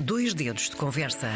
Dois dedos de conversa.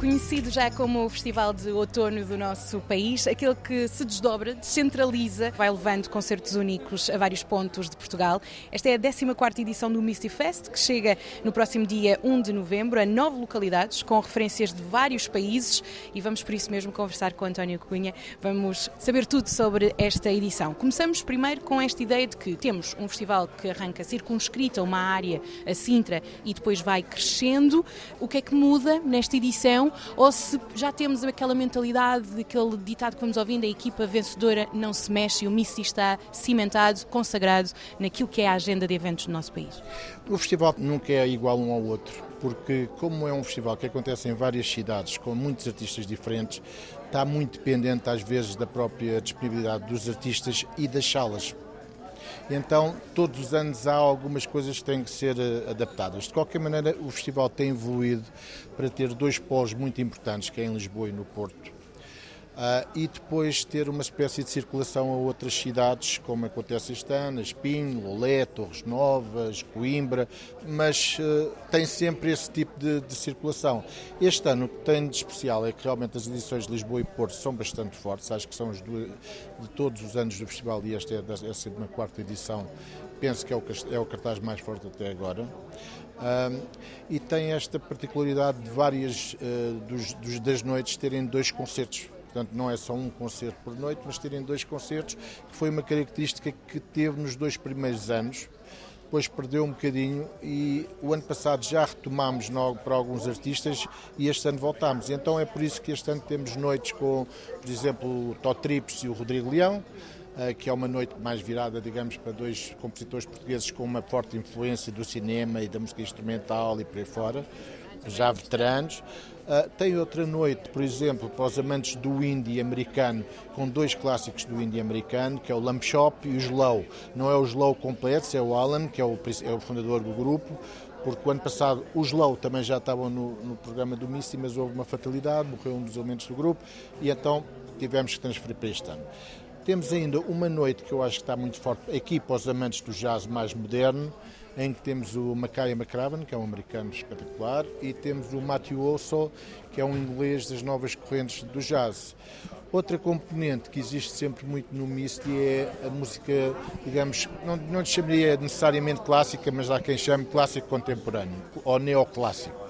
Conhecido já como o Festival de Outono do nosso país, aquele que se desdobra, descentraliza, vai levando concertos únicos a vários pontos de Portugal. Esta é a 14 edição do Misty Fest, que chega no próximo dia 1 de novembro a nove localidades, com referências de vários países, e vamos por isso mesmo conversar com António Cunha. Vamos saber tudo sobre esta edição. Começamos primeiro com esta ideia de que temos um festival que arranca circunscrito a uma área, a Sintra, e depois vai crescendo. O que é que muda nesta edição? Ou se já temos aquela mentalidade, aquele ditado que vamos ouvindo, a equipa vencedora não se mexe e o Missi está cimentado, consagrado naquilo que é a agenda de eventos do nosso país? O festival nunca é igual um ao outro, porque como é um festival que acontece em várias cidades, com muitos artistas diferentes, está muito dependente às vezes da própria disponibilidade dos artistas e das salas então, todos os anos há algumas coisas que têm que ser eh, adaptadas. De qualquer maneira, o festival tem evoluído para ter dois polos muito importantes, que é em Lisboa e no Porto Uh, e depois ter uma espécie de circulação a outras cidades, como acontece este ano, Espinho, Lolé, Torres Novas, Coimbra, mas uh, tem sempre esse tipo de, de, circulação. Este ano o que tem de especial é que realmente as edições de Lisboa e Porto são bastante fortes, acho que são as duas, de todos os anos do festival e esta é a 14 edição, penso que é o, é o cartaz mais forte até agora. E tem esta particularidade de várias uh, dos, dos, das noites terem dois concertos Portanto, não é só um concerto por noite, mas terem dois concertos, que foi uma característica que teve nos dois primeiros anos. Depois perdeu um bocadinho e o ano passado já retomámos para alguns artistas e este ano voltámos. Então é por isso que este ano temos noites com, por exemplo, o Tó Trips e o Rodrigo Leão, eh, que é uma noite mais virada, digamos, para dois compositores portugueses com uma forte influência do cinema e da música instrumental e por aí fora, já veteranos. Uh, tem outra noite, por exemplo, para os amantes do indie americano, com dois clássicos do indie americano, que é o Lamp Shop e o Slow. Não é o Slow completo, é o Alan, que é o, é o fundador do grupo, porque o ano passado os Slow também já estavam no, no programa do Missy, mas houve uma fatalidade, morreu um dos elementos do grupo, e então tivemos que transferir para este ano. Temos ainda uma noite que eu acho que está muito forte aqui para os amantes do jazz mais moderno, em que temos o Mackay McCraven, que é um americano espetacular, e temos o Matthew Osso, que é um inglês das novas correntes do jazz. Outra componente que existe sempre muito no Misty é a música, digamos, não, não chamaria necessariamente clássica, mas há quem chame clássico contemporâneo, ou neoclássico.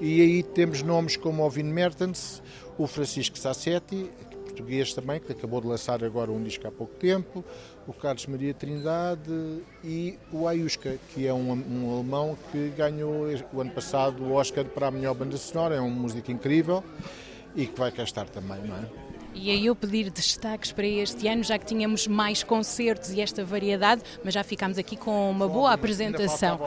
E aí temos nomes como o Vin Mertens, o Francisco Sassetti, português também, que acabou de lançar agora um disco há pouco tempo, o Carlos Maria Trindade e o Ayuska, que é um, um alemão que ganhou o ano passado o Oscar para a melhor banda sonora, é uma música incrível e que vai cá estar também, não é? E aí eu pedir destaques para este ano, já que tínhamos mais concertos e esta variedade, mas já ficámos aqui com uma boa apresentação.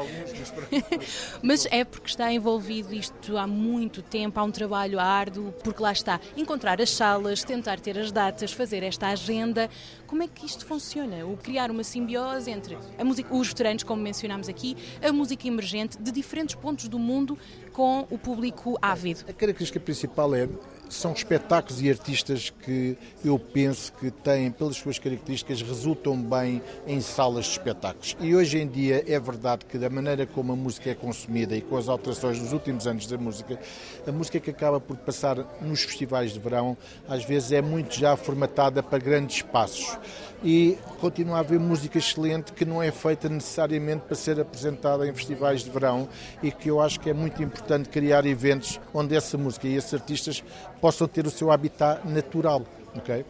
mas é porque está envolvido isto há muito tempo, há um trabalho árduo, porque lá está, encontrar as salas, tentar ter as datas, fazer esta agenda. Como é que isto funciona? O criar uma simbiose entre a música, os veteranos, como mencionámos aqui, a música emergente de diferentes pontos do mundo com o público ávido. A característica principal é são espetáculos e artistas que eu penso que têm, pelas suas características, resultam bem em salas de espetáculos. E hoje em dia é verdade que, da maneira como a música é consumida e com as alterações dos últimos anos da música, a música que acaba por passar nos festivais de verão, às vezes é muito já formatada para grandes espaços e continua a haver música excelente que não é feita necessariamente para ser apresentada em festivais de verão e que eu acho que é muito importante criar eventos onde essa música e esses artistas possam ter o seu habitat natural. Okay?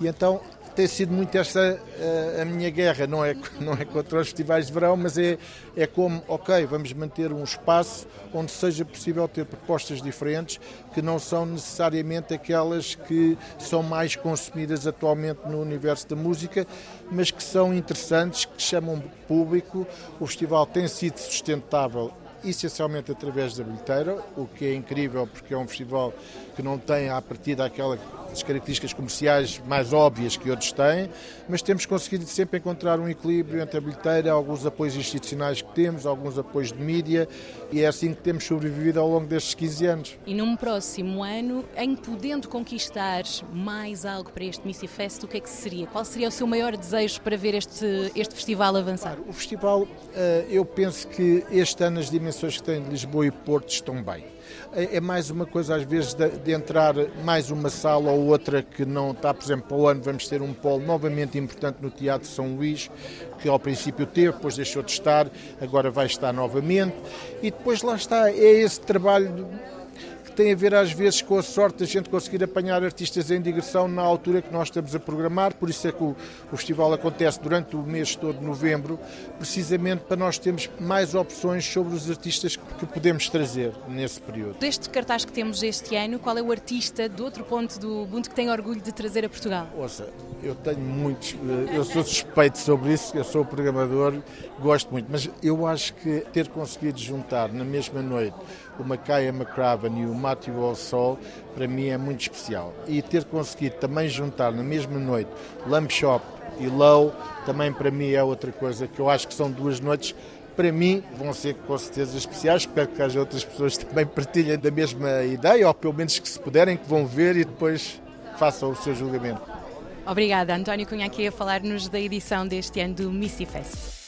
E então tem sido muito esta a, a, minha guerra, não é, não é contra os festivais de verão, mas é, é como, ok, vamos manter um espaço onde seja possível ter propostas diferentes que não são necessariamente aquelas que são mais consumidas atualmente no universo da música, mas que são interessantes, que chamam público. O festival tem sido sustentável essencialmente através da bilheteira, o que é incrível porque é um festival que não tem à partida aquela as características comerciais mais óbvias que outros têm, mas temos conseguido sempre encontrar um equilíbrio entre a bilheteira, alguns apoios institucionais que temos, alguns apoios de mídia, e é assim que temos sobrevivido ao longo destes 15 anos. E num próximo ano, em podendo conquistar mais algo para este Missy Fest, o que é que seria? Qual seria o seu maior desejo para ver este, este festival avançar? O festival, eh, eu penso que este ano as dimensões que tem de Lisboa e Porto estão bem é, é mais uma coisa, às vezes, de, de, entrar mais uma sala ou outra que não está, por exemplo, para o ano vamos ter um polo novamente importante no Teatro São Luís, que ao princípio teve, depois deixou de estar, agora vai estar novamente. E depois lá está, é esse trabalho tem a ver às vezes com a sorte da gente conseguir apanhar artistas em digressão na altura que nós estamos a programar, por isso é que o, o festival acontece durante o mês todo de novembro, precisamente para nós termos mais opções sobre os artistas que, podemos trazer nesse período. Deste cartaz que temos este ano, qual é o artista do outro ponto do mundo que tem orgulho de trazer a Portugal? Ouça, eu tenho muitos, eu sou suspeito sobre isso, eu sou programador, gosto muito, mas eu acho que ter conseguido juntar na mesma noite o Makaya McCraven e o Matthew All para mim é muito especial. E ter conseguido também juntar na mesma noite Lamp Shop e Low, também para mim é outra coisa que eu acho que são duas noites para mim vão ser com certeza especiais. Espero que haja outras pessoas também partilhem da mesma ideia, ou pelo menos que se puderem, que vão ver e depois façam o seu julgamento. Obrigada, António Cunha, aqui a falar-nos da edição deste ano do Missy Fest.